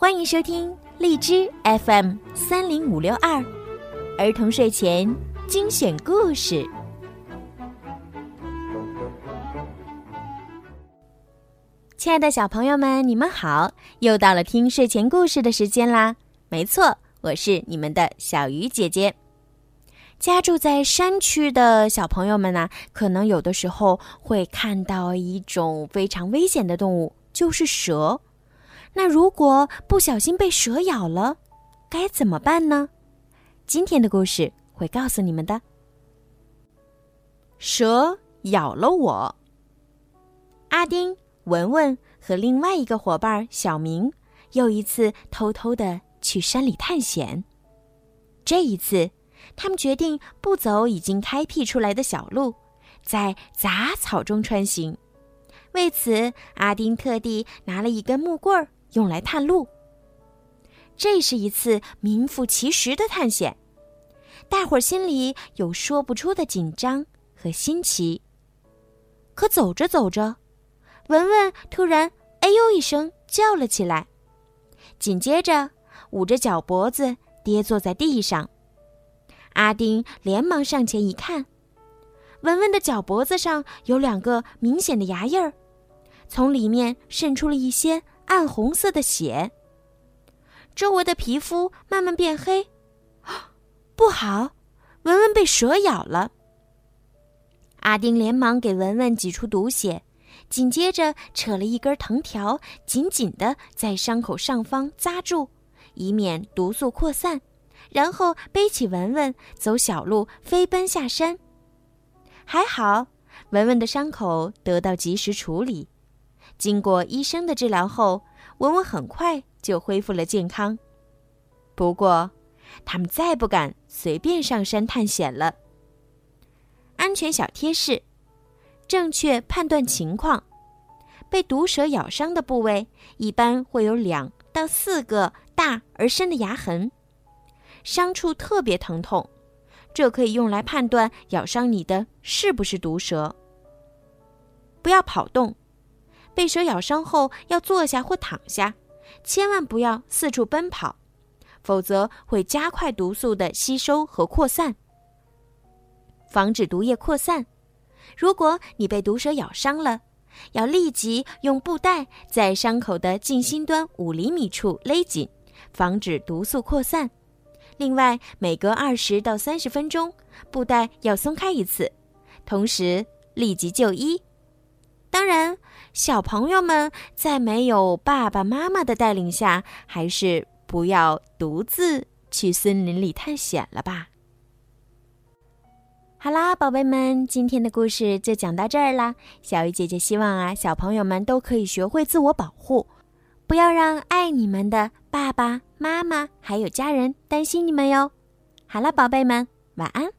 欢迎收听荔枝 FM 三零五六二儿童睡前精选故事。亲爱的小朋友们，你们好！又到了听睡前故事的时间啦。没错，我是你们的小鱼姐姐。家住在山区的小朋友们呢，可能有的时候会看到一种非常危险的动物，就是蛇。那如果不小心被蛇咬了，该怎么办呢？今天的故事会告诉你们的。蛇咬了我。阿丁、文文和另外一个伙伴小明又一次偷偷的去山里探险。这一次，他们决定不走已经开辟出来的小路，在杂草中穿行。为此，阿丁特地拿了一根木棍儿。用来探路。这是一次名副其实的探险，大伙儿心里有说不出的紧张和新奇。可走着走着，文文突然“哎呦”一声叫了起来，紧接着捂着脚脖子跌坐在地上。阿丁连忙上前一看，文文的脚脖子上有两个明显的牙印儿，从里面渗出了一些。暗红色的血，周围的皮肤慢慢变黑，不好，文文被蛇咬了。阿丁连忙给文文挤出毒血，紧接着扯了一根藤条，紧紧的在伤口上方扎住，以免毒素扩散。然后背起文文，走小路飞奔下山。还好，文文的伤口得到及时处理。经过医生的治疗后，文文很快就恢复了健康。不过，他们再不敢随便上山探险了。安全小贴士：正确判断情况。被毒蛇咬伤的部位一般会有两到四个大而深的牙痕，伤处特别疼痛，这可以用来判断咬伤你的是不是毒蛇。不要跑动。被蛇咬伤后，要坐下或躺下，千万不要四处奔跑，否则会加快毒素的吸收和扩散。防止毒液扩散，如果你被毒蛇咬伤了，要立即用布袋在伤口的近心端五厘米处勒紧，防止毒素扩散。另外，每隔二十到三十分钟，布袋要松开一次，同时立即就医。当然，小朋友们在没有爸爸妈妈的带领下，还是不要独自去森林里探险了吧。好啦，宝贝们，今天的故事就讲到这儿啦。小鱼姐姐希望啊，小朋友们都可以学会自我保护，不要让爱你们的爸爸妈妈还有家人担心你们哟。好了，宝贝们，晚安。